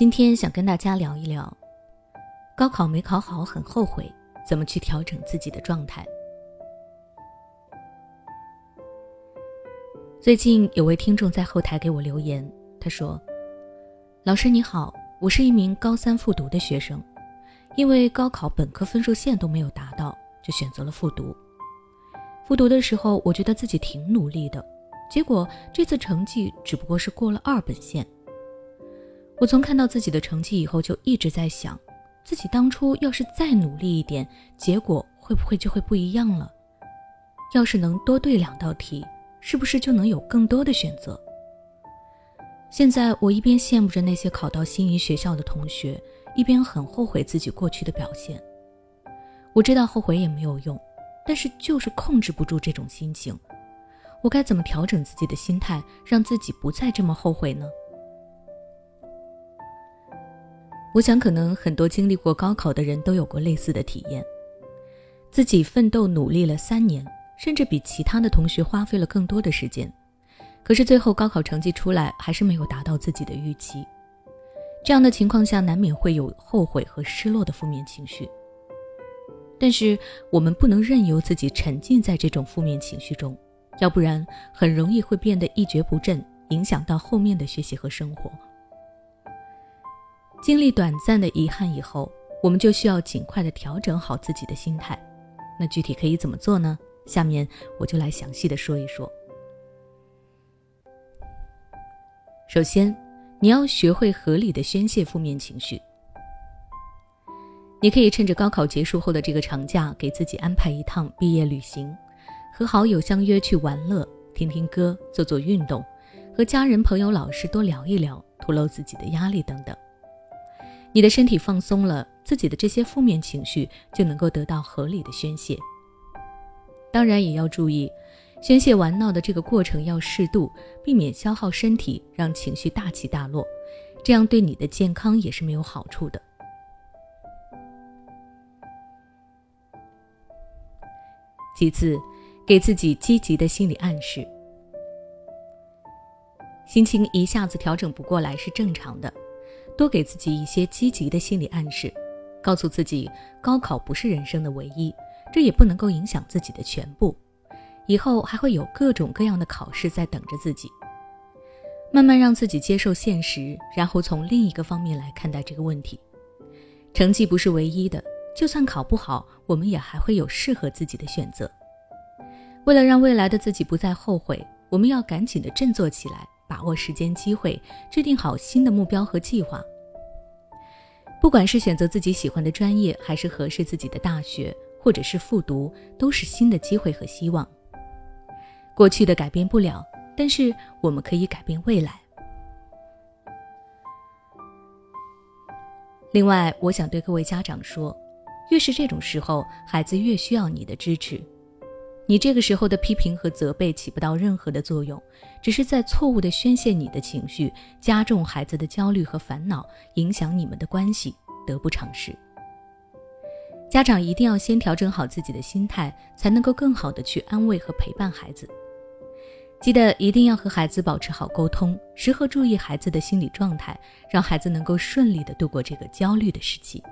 今天想跟大家聊一聊，高考没考好很后悔，怎么去调整自己的状态。最近有位听众在后台给我留言，他说：“老师你好，我是一名高三复读的学生，因为高考本科分数线都没有达到，就选择了复读。复读的时候，我觉得自己挺努力的。”结果这次成绩只不过是过了二本线。我从看到自己的成绩以后，就一直在想，自己当初要是再努力一点，结果会不会就会不一样了？要是能多对两道题，是不是就能有更多的选择？现在我一边羡慕着那些考到心仪学校的同学，一边很后悔自己过去的表现。我知道后悔也没有用，但是就是控制不住这种心情。我该怎么调整自己的心态，让自己不再这么后悔呢？我想，可能很多经历过高考的人都有过类似的体验：自己奋斗努力了三年，甚至比其他的同学花费了更多的时间，可是最后高考成绩出来还是没有达到自己的预期。这样的情况下，难免会有后悔和失落的负面情绪。但是，我们不能任由自己沉浸在这种负面情绪中。要不然很容易会变得一蹶不振，影响到后面的学习和生活。经历短暂的遗憾以后，我们就需要尽快的调整好自己的心态。那具体可以怎么做呢？下面我就来详细的说一说。首先，你要学会合理的宣泄负面情绪。你可以趁着高考结束后的这个长假，给自己安排一趟毕业旅行。和好友相约去玩乐，听听歌，做做运动，和家人、朋友、老师多聊一聊，吐露自己的压力等等。你的身体放松了，自己的这些负面情绪就能够得到合理的宣泄。当然也要注意，宣泄玩闹的这个过程要适度，避免消耗身体，让情绪大起大落，这样对你的健康也是没有好处的。其次。给自己积极的心理暗示，心情一下子调整不过来是正常的，多给自己一些积极的心理暗示，告诉自己高考不是人生的唯一，这也不能够影响自己的全部，以后还会有各种各样的考试在等着自己。慢慢让自己接受现实，然后从另一个方面来看待这个问题，成绩不是唯一的，就算考不好，我们也还会有适合自己的选择。为了让未来的自己不再后悔，我们要赶紧的振作起来，把握时间机会，制定好新的目标和计划。不管是选择自己喜欢的专业，还是合适自己的大学，或者是复读，都是新的机会和希望。过去的改变不了，但是我们可以改变未来。另外，我想对各位家长说，越是这种时候，孩子越需要你的支持。你这个时候的批评和责备起不到任何的作用，只是在错误的宣泄你的情绪，加重孩子的焦虑和烦恼，影响你们的关系，得不偿失。家长一定要先调整好自己的心态，才能够更好的去安慰和陪伴孩子。记得一定要和孩子保持好沟通，时刻注意孩子的心理状态，让孩子能够顺利的度过这个焦虑的时期。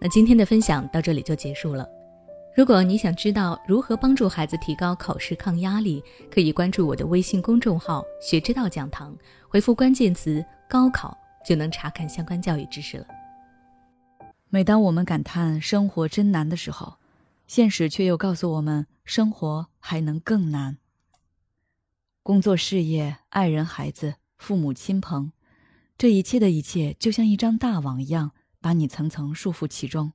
那今天的分享到这里就结束了。如果你想知道如何帮助孩子提高考试抗压力，可以关注我的微信公众号“学之道讲堂”，回复关键词“高考”就能查看相关教育知识了。每当我们感叹生活真难的时候，现实却又告诉我们，生活还能更难。工作、事业、爱人、孩子、父母亲朋，这一切的一切，就像一张大网一样，把你层层束缚其中。